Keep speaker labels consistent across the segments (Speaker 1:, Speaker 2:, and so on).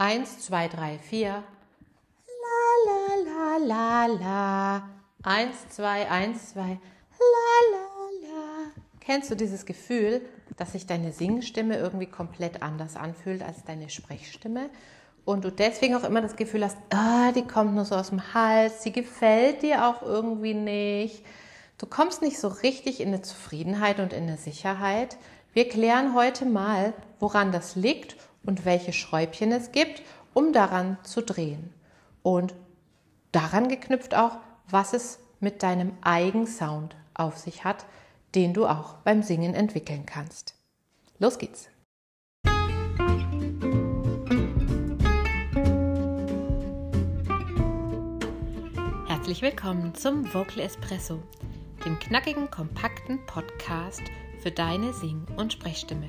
Speaker 1: Eins, zwei, drei, vier. La, la, la, la, la. Eins, zwei, eins, zwei. La, la, la. Kennst du dieses Gefühl, dass sich deine Singstimme irgendwie komplett anders anfühlt als deine Sprechstimme? Und du deswegen auch immer das Gefühl hast, ah, die kommt nur so aus dem Hals, sie gefällt dir auch irgendwie nicht. Du kommst nicht so richtig in eine Zufriedenheit und in eine Sicherheit. Wir klären heute mal, woran das liegt und welche Schräubchen es gibt, um daran zu drehen. Und daran geknüpft auch, was es mit deinem Eigensound auf sich hat, den du auch beim Singen entwickeln kannst. Los geht's! Herzlich willkommen zum Vocal Espresso, dem knackigen, kompakten Podcast für deine Sing- und Sprechstimme.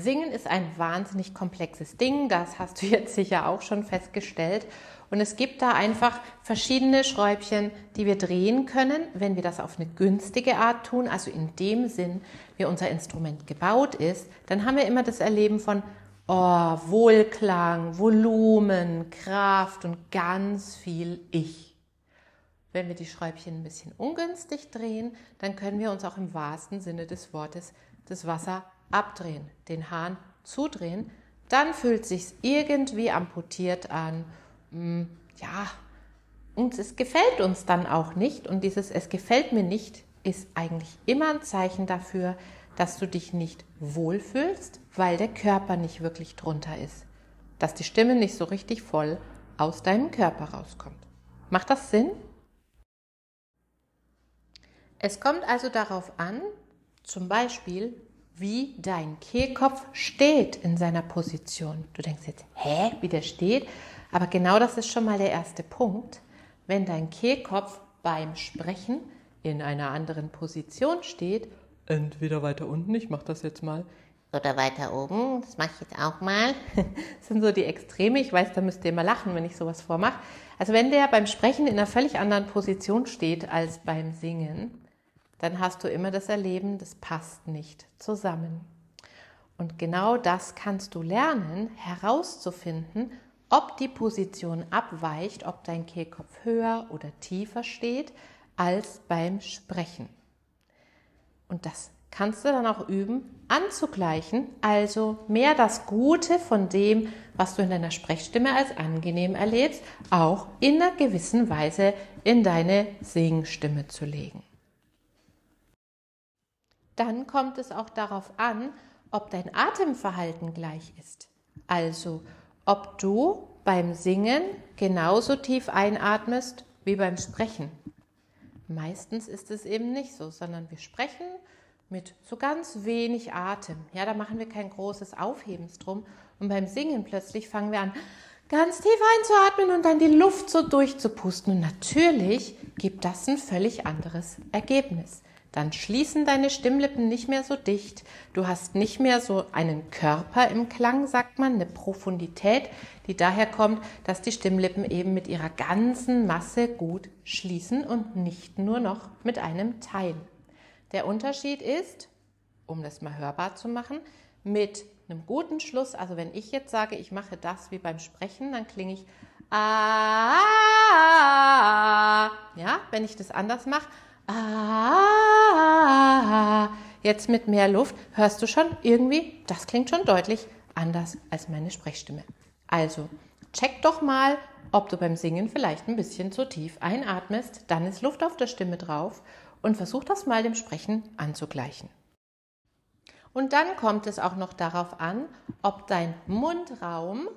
Speaker 1: Singen ist ein wahnsinnig komplexes Ding, das hast du jetzt sicher auch schon festgestellt. Und es gibt da einfach verschiedene Schräubchen, die wir drehen können, wenn wir das auf eine günstige Art tun, also in dem Sinn, wie unser Instrument gebaut ist, dann haben wir immer das Erleben von oh, Wohlklang, Volumen, Kraft und ganz viel Ich. Wenn wir die Schräubchen ein bisschen ungünstig drehen, dann können wir uns auch im wahrsten Sinne des Wortes das Wasser abdrehen, den Hahn zudrehen, dann fühlt sich irgendwie amputiert an. Hm, ja, und es gefällt uns dann auch nicht. Und dieses Es gefällt mir nicht ist eigentlich immer ein Zeichen dafür, dass du dich nicht wohlfühlst, weil der Körper nicht wirklich drunter ist. Dass die Stimme nicht so richtig voll aus deinem Körper rauskommt. Macht das Sinn? Es kommt also darauf an, zum Beispiel, wie dein Kehlkopf steht in seiner Position. Du denkst jetzt, hä, wie der steht? Aber genau das ist schon mal der erste Punkt. Wenn dein Kehlkopf beim Sprechen in einer anderen Position steht, entweder weiter unten, ich mache das jetzt mal, oder weiter oben, das mache ich jetzt auch mal. Das sind so die Extreme. Ich weiß, da müsst ihr immer lachen, wenn ich sowas vormache. Also wenn der beim Sprechen in einer völlig anderen Position steht als beim Singen, dann hast du immer das Erleben, das passt nicht zusammen. Und genau das kannst du lernen, herauszufinden, ob die Position abweicht, ob dein Kehlkopf höher oder tiefer steht als beim Sprechen. Und das kannst du dann auch üben, anzugleichen, also mehr das Gute von dem, was du in deiner Sprechstimme als angenehm erlebst, auch in einer gewissen Weise in deine Singstimme zu legen dann kommt es auch darauf an, ob dein Atemverhalten gleich ist. Also, ob du beim Singen genauso tief einatmest wie beim Sprechen. Meistens ist es eben nicht so, sondern wir sprechen mit so ganz wenig Atem. Ja, da machen wir kein großes Aufhebens drum. Und beim Singen plötzlich fangen wir an, ganz tief einzuatmen und dann die Luft so durchzupusten. Und natürlich gibt das ein völlig anderes Ergebnis dann schließen deine Stimmlippen nicht mehr so dicht. Du hast nicht mehr so einen Körper im Klang, sagt man, eine Profundität, die daher kommt, dass die Stimmlippen eben mit ihrer ganzen Masse gut schließen und nicht nur noch mit einem Teil. Der Unterschied ist, um das mal hörbar zu machen, mit einem guten Schluss, also wenn ich jetzt sage, ich mache das wie beim Sprechen, dann klinge ich ah, ja, wenn ich das anders mache, ah, jetzt mit mehr Luft, hörst du schon irgendwie, das klingt schon deutlich anders als meine Sprechstimme. Also, check doch mal, ob du beim Singen vielleicht ein bisschen zu tief einatmest, dann ist Luft auf der Stimme drauf und versuch das mal dem Sprechen anzugleichen. Und dann kommt es auch noch darauf an, ob dein Mundraum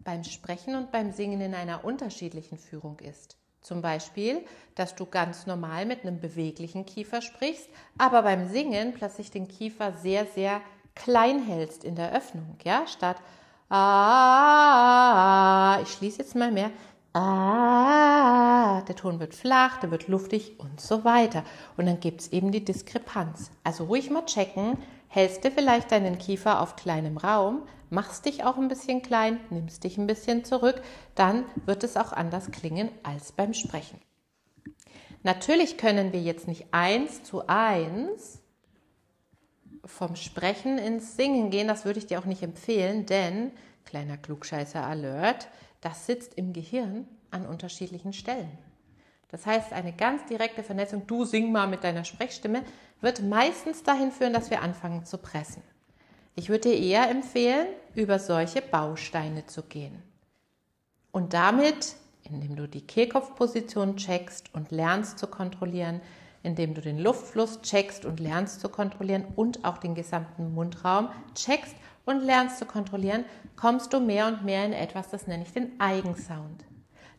Speaker 1: beim Sprechen und beim Singen in einer unterschiedlichen Führung ist. Zum Beispiel, dass du ganz normal mit einem beweglichen Kiefer sprichst, aber beim Singen plötzlich den Kiefer sehr, sehr klein hältst in der Öffnung, ja, statt ah, ich schließe jetzt mal mehr, ah, der Ton wird flach, der wird luftig und so weiter. Und dann gibt es eben die Diskrepanz. Also ruhig mal checken, hältst du vielleicht deinen Kiefer auf kleinem Raum, machst dich auch ein bisschen klein, nimmst dich ein bisschen zurück, dann wird es auch anders klingen als beim Sprechen. Natürlich können wir jetzt nicht eins zu eins vom Sprechen ins Singen gehen, das würde ich dir auch nicht empfehlen, denn, kleiner Klugscheißer-Alert, das sitzt im Gehirn an unterschiedlichen Stellen. Das heißt, eine ganz direkte Vernetzung, du sing mal mit deiner Sprechstimme, wird meistens dahin führen, dass wir anfangen zu pressen. Ich würde dir eher empfehlen, über solche Bausteine zu gehen. Und damit, indem du die Kehlkopfposition checkst und lernst zu kontrollieren, indem du den Luftfluss checkst und lernst zu kontrollieren und auch den gesamten Mundraum checkst und lernst zu kontrollieren, kommst du mehr und mehr in etwas, das nenne ich den Eigensound.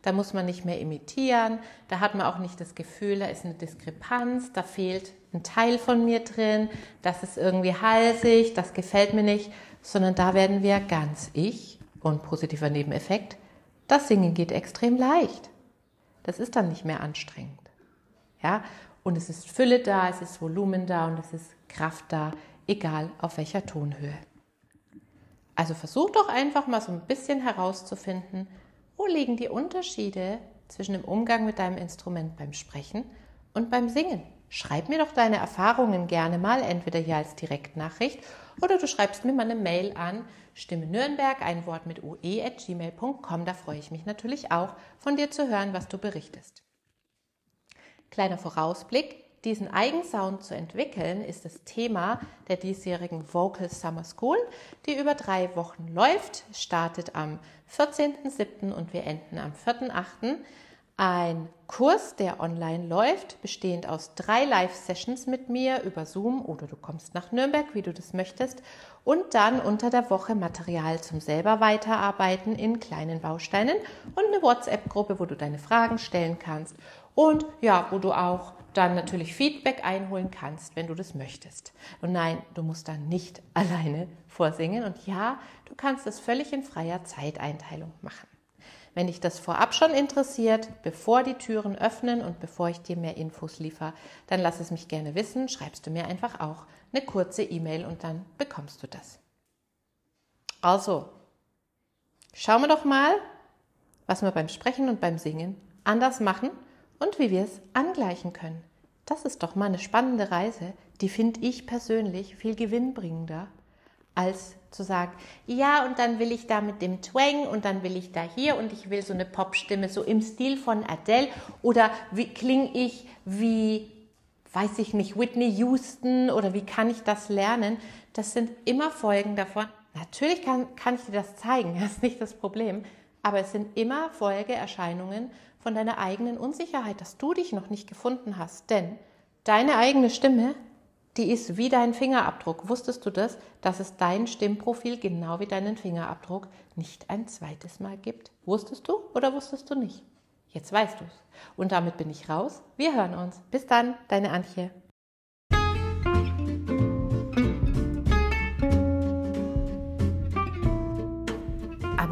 Speaker 1: Da muss man nicht mehr imitieren, da hat man auch nicht das Gefühl, da ist eine Diskrepanz, da fehlt ein Teil von mir drin, das ist irgendwie halsig, das gefällt mir nicht, sondern da werden wir ganz ich und positiver Nebeneffekt, das Singen geht extrem leicht. Das ist dann nicht mehr anstrengend. Ja, und es ist Fülle da, es ist Volumen da und es ist Kraft da, egal auf welcher Tonhöhe. Also versuch doch einfach mal so ein bisschen herauszufinden, wo liegen die Unterschiede zwischen dem Umgang mit deinem Instrument beim Sprechen und beim Singen. Schreib mir doch deine Erfahrungen gerne mal, entweder hier als Direktnachricht oder du schreibst mir mal eine Mail an Stimme Nürnberg, ein Wort mit ue.gmail.com. Da freue ich mich natürlich auch, von dir zu hören, was du berichtest. Kleiner Vorausblick. Diesen Eigensound zu entwickeln, ist das Thema der diesjährigen Vocal Summer School, die über drei Wochen läuft, startet am 14.07. und wir enden am 4.08. Ein Kurs, der online läuft, bestehend aus drei Live-Sessions mit mir über Zoom oder du kommst nach Nürnberg, wie du das möchtest, und dann unter der Woche Material zum selber weiterarbeiten in kleinen Bausteinen und eine WhatsApp-Gruppe, wo du deine Fragen stellen kannst und ja, wo du auch dann natürlich Feedback einholen kannst, wenn du das möchtest. Und nein, du musst dann nicht alleine vorsingen. Und ja, du kannst es völlig in freier Zeiteinteilung machen. Wenn dich das vorab schon interessiert, bevor die Türen öffnen und bevor ich dir mehr Infos liefere, dann lass es mich gerne wissen. Schreibst du mir einfach auch eine kurze E-Mail und dann bekommst du das. Also, schauen wir doch mal, was wir beim Sprechen und beim Singen anders machen und wie wir es angleichen können. Das ist doch mal eine spannende Reise, die finde ich persönlich viel gewinnbringender, als zu sagen, ja, und dann will ich da mit dem Twang und dann will ich da hier und ich will so eine Popstimme so im Stil von Adele oder wie klinge ich wie, weiß ich nicht, Whitney Houston oder wie kann ich das lernen? Das sind immer Folgen davon. Natürlich kann, kann ich dir das zeigen, das ist nicht das Problem, aber es sind immer Folgeerscheinungen von deiner eigenen Unsicherheit, dass du dich noch nicht gefunden hast. Denn deine eigene Stimme, die ist wie dein Fingerabdruck. Wusstest du das, dass es dein Stimmprofil genau wie deinen Fingerabdruck nicht ein zweites Mal gibt? Wusstest du oder wusstest du nicht? Jetzt weißt du es. Und damit bin ich raus. Wir hören uns. Bis dann, deine Antje.